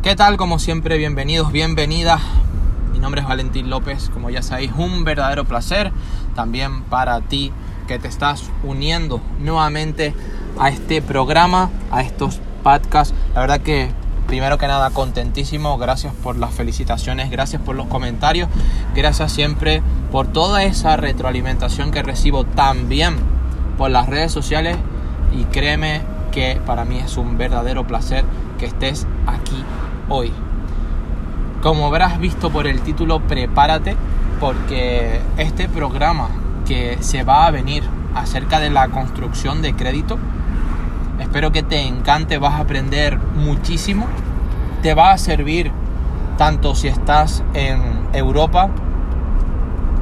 ¿Qué tal? Como siempre, bienvenidos, bienvenidas. Mi nombre es Valentín López, como ya sabéis, un verdadero placer también para ti que te estás uniendo nuevamente a este programa, a estos podcasts. La verdad que primero que nada contentísimo, gracias por las felicitaciones, gracias por los comentarios, gracias siempre por toda esa retroalimentación que recibo también por las redes sociales y créeme que para mí es un verdadero placer que estés aquí hoy. Como habrás visto por el título, prepárate porque este programa que se va a venir acerca de la construcción de crédito, espero que te encante, vas a aprender muchísimo, te va a servir tanto si estás en Europa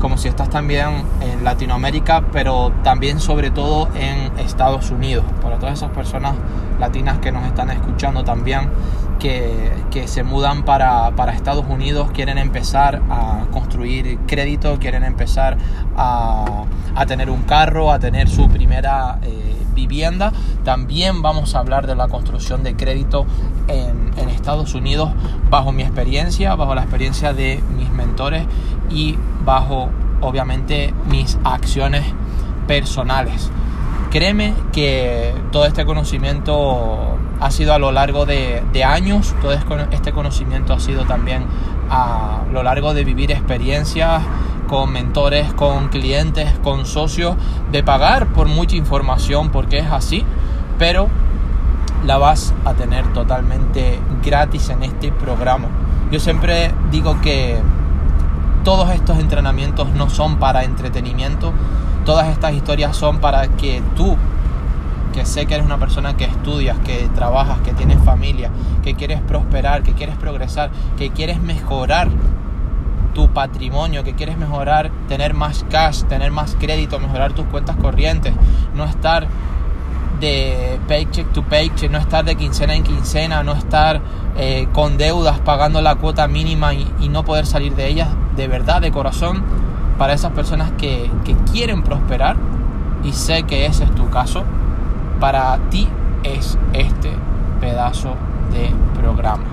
como si estás también en Latinoamérica, pero también sobre todo en Estados Unidos. Para todas esas personas latinas que nos están escuchando también, que, se mudan para, Estados Unidos, quieren empezar a construir crédito, quieren empezar a, tener un carro, a tener su primera eh, vivienda. También vamos a hablar de la construcción de crédito en, en Estados Unidos bajo mi experiencia, bajo la experiencia de mis mentores y bajo obviamente mis acciones personales. Créeme que todo este conocimiento ha sido a lo largo de, años, todo este conocimiento ha sido también a lo largo de vivir experiencias con mentores, con clientes, con socios, de pagar por mucha información porque es así, pero la vas a tener totalmente gratis en este programa. Yo siempre digo que todos estos entrenamientos no son para entretenimiento, todas estas historias son para que tú, que sé que eres una persona que estudias, que trabajas, que tienes familia, que quieres prosperar, que quieres progresar, que quieres mejorar tu patrimonio, que quieres mejorar, tener más cash, tener más crédito, mejorar tus cuentas corrientes, no estar de paycheck to paycheck, no estar de quincena en quincena, no estar eh, con deudas pagando la cuota mínima y, no poder salir de ellas, de verdad, de corazón, para esas personas que, que quieren prosperar, y sé que ese es tu caso, para ti es este pedazo de programa.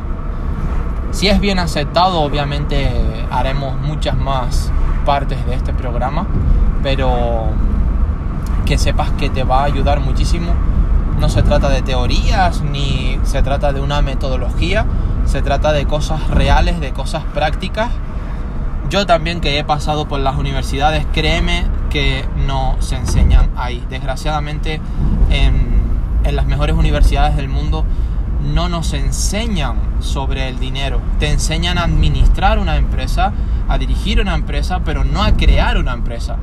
Si es bien aceptado, obviamente haremos muchas más partes de este programa, pero que sepas que te va a ayudar muchísimo no se trata de teorías ni se trata de una metodología, se trata de cosas reales, de cosas prácticas. Yo también que he pasado por las universidades, créeme que no se enseñan ahí. Desgraciadamente en, las mejores universidades del mundo no nos enseñan sobre el dinero. Te enseñan a administrar una empresa, a dirigir una empresa, pero no a crear una empresa.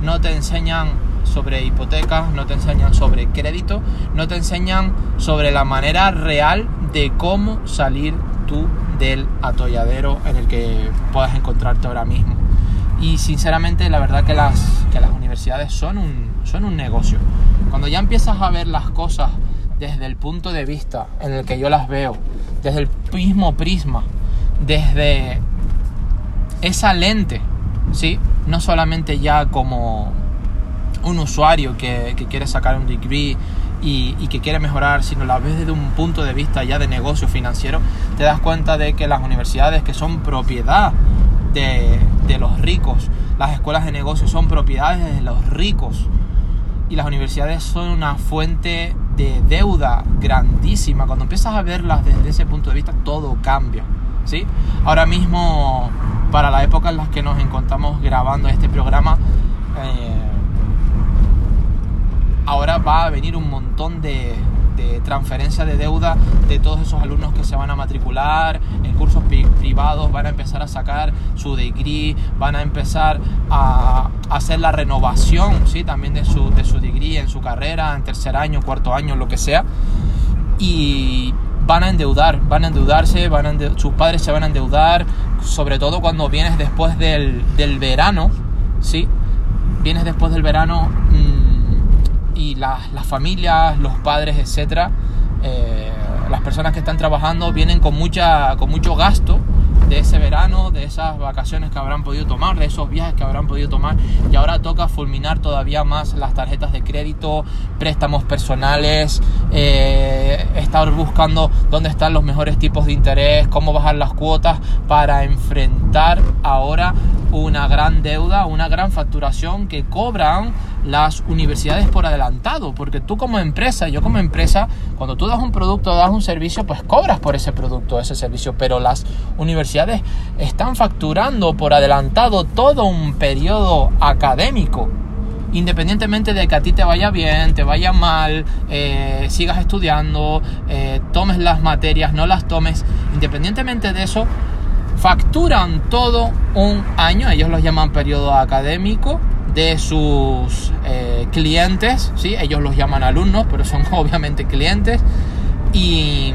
No te enseñan sobre hipotecas, no te enseñan sobre crédito, no te enseñan sobre la manera real de cómo salir tú del atolladero en el que puedas encontrarte ahora mismo. Y sinceramente la verdad que las, que las universidades son un, son un negocio. Cuando ya empiezas a ver las cosas desde el punto de vista en el que yo las veo, desde el mismo prisma, desde esa lente, ¿sí? No solamente ya como un usuario que, quiere sacar un degree y, que quiere mejorar, sino la ves desde un punto de vista ya de negocio financiero, te das cuenta de que las universidades que son propiedad de, los ricos, las escuelas de negocio son propiedades de los ricos y las universidades son una fuente de deuda grandísima. Cuando empiezas a verlas desde ese punto de vista, todo cambia. ¿sí? Ahora mismo, para la época en la que nos encontramos grabando este programa, eh, ahora va a venir un montón de, transferencia de deuda de todos esos alumnos que se van a matricular en cursos privados, van a empezar a sacar su degree, van a empezar a hacer la renovación ¿sí? también de su, de su degree en su carrera, en tercer año, cuarto año, lo que sea. Y van a endeudar, van a endeudarse, van sus padres se van a endeudar, sobre todo cuando vienes después del, del verano, ¿sí? Vienes después del verano... Y las, familias, los padres, etcétera, eh, las personas que están trabajando vienen con, mucha, con mucho gasto de ese verano, de esas vacaciones que habrán podido tomar, de esos viajes que habrán podido tomar y ahora toca fulminar todavía más las tarjetas de crédito, préstamos personales, eh, estar buscando dónde están los mejores tipos de interés, cómo bajar las cuotas para enfrentar ahora una gran deuda, una gran facturación que cobran las universidades por adelantado, porque tú como empresa, yo como empresa, cuando tú das un producto, das un servicio, pues cobras por ese producto, ese servicio, pero las universidades están facturando por adelantado todo un periodo académico. Independientemente de que a ti te vaya bien, te vaya mal, eh, sigas estudiando, eh, tomes las materias, no las tomes, independientemente de eso, facturan todo un año, ellos los llaman periodo académico, de sus eh, clientes, ¿sí? ellos los llaman alumnos, pero son obviamente clientes, y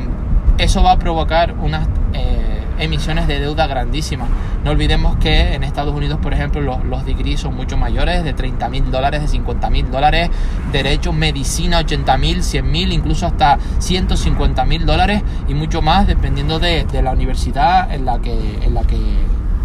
eso va a provocar unas eh, emisiones de deuda grandísimas. No olvidemos que en Estados Unidos, por ejemplo, los, los son mucho mayores, de 30 mil dólares, de 50 mil dólares, derecho, medicina, 80 mil, 100 mil, incluso hasta 150 mil dólares y mucho más, dependiendo de, de la universidad en la que, en la que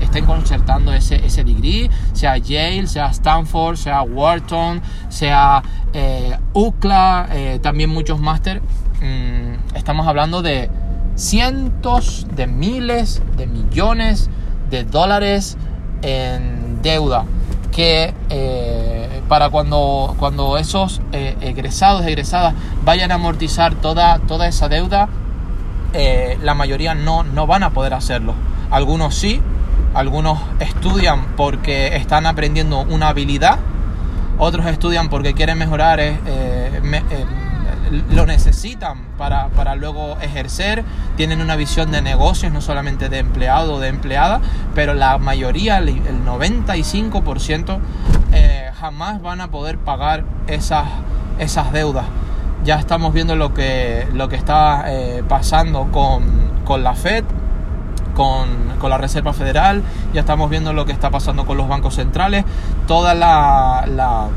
estén concertando ese, ese degree, sea Yale, sea Stanford, sea Wharton, sea eh, UCLA, eh, también muchos máster. Mm, estamos hablando de cientos de miles de millones de dólares en deuda que eh, para cuando, cuando esos egresados, egresadas vayan a amortizar toda, toda esa deuda, la mayoría no, no van a poder hacerlo. Algunos sí, algunos estudian porque están aprendiendo una habilidad, otros estudian porque quieren mejorar, eh, eh, eh, lo necesitan para, luego ejercer, tienen una visión de negocios, no solamente de empleado o de empleada, pero la mayoría, el 95%, jamás van a poder pagar esas, esas deudas. Ya estamos viendo lo que, lo que está pasando con, con la Fed, con, la Reserva Federal, ya estamos viendo lo que está pasando con los bancos centrales, toda la, em,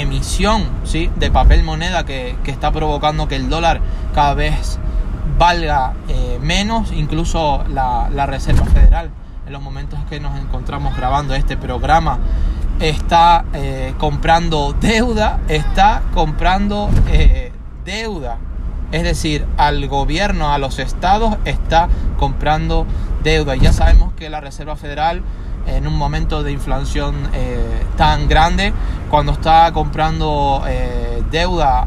emisión ¿sí? de papel moneda que, está provocando que el dólar cada vez valga eh, menos, incluso la, Reserva Federal en los momentos que nos encontramos grabando este programa está eh, comprando deuda, está comprando eh, deuda es decir, al gobierno, a los estados, está comprando deuda. Ya sabemos que la Reserva Federal, en un momento de inflación eh, tan grande, cuando está comprando eh, deuda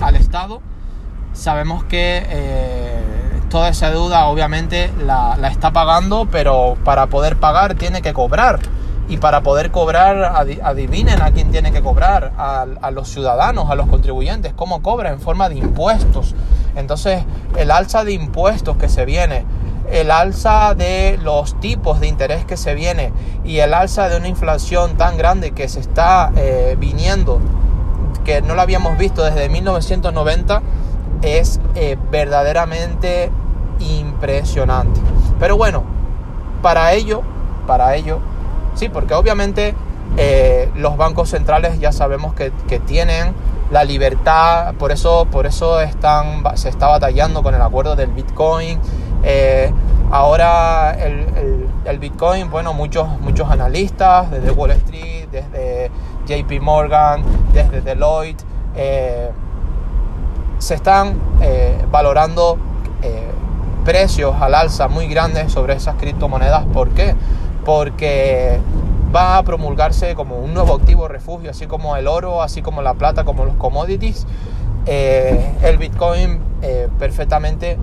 al Estado, sabemos que eh, toda esa deuda obviamente la, la está pagando, pero para poder pagar tiene que cobrar y para poder cobrar, adivinen a quién tiene que cobrar, a, los ciudadanos, a los contribuyentes, cómo cobra en forma de impuestos. Entonces, el alza de impuestos que se viene, el alza de los tipos de interés que se viene y el alza de una inflación tan grande que se está eh, viniendo, que no lo habíamos visto desde 1990, es eh, verdaderamente impresionante. Pero bueno, para ello, para ello, Sí, porque obviamente eh, los bancos centrales ya sabemos que, tienen la libertad, por eso, por eso están, se está batallando con el acuerdo del Bitcoin. Eh, ahora el, Bitcoin, bueno, muchos, muchos analistas desde Wall Street, desde JP Morgan, desde Deloitte, eh, se están valorando precios al alza muy grandes sobre esas criptomonedas. ¿Por qué? porque va a promulgarse como un nuevo activo refugio, así como el oro, así como la plata, como los commodities. Eh, el Bitcoin eh, perfectamente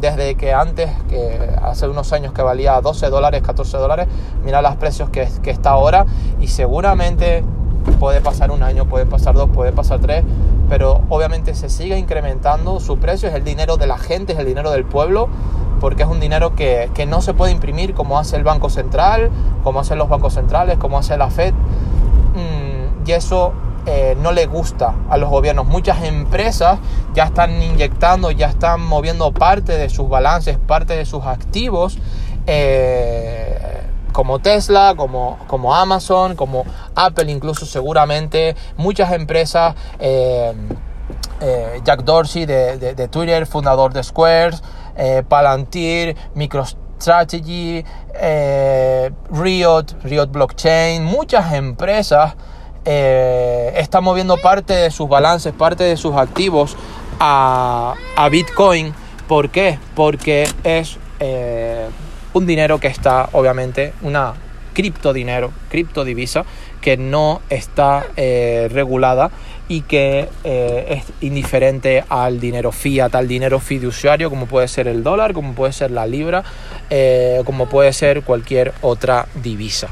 desde que antes, que hace unos años que valía 12 dólares, 14 dólares, mira los precios que, que está ahora y seguramente puede pasar un año, puede pasar dos, puede pasar tres, pero obviamente se sigue incrementando su precio, es el dinero de la gente, es el dinero del pueblo porque es un dinero que, no se puede imprimir como hace el Banco Central, como hacen los bancos centrales, como hace la Fed. Mm, y eso eh, no le gusta a los gobiernos. Muchas empresas ya están inyectando, ya están moviendo parte de sus balances, parte de sus activos, eh, como Tesla, como, como Amazon, como Apple incluso seguramente. Muchas empresas... Eh, Jack Dorsey de, Twitter, fundador de Squares, Palantir, MicroStrategy, Riot, Riot Blockchain, muchas empresas están moviendo parte de sus balances, parte de sus activos a, a Bitcoin. ¿Por qué? Porque es un dinero que está, obviamente, una criptodinero, criptodivisa, que no está eh, regulada y que eh, es indiferente al dinero fiat, al dinero fiduciario, como puede ser el dólar, como puede ser la libra, eh, como puede ser cualquier otra divisa.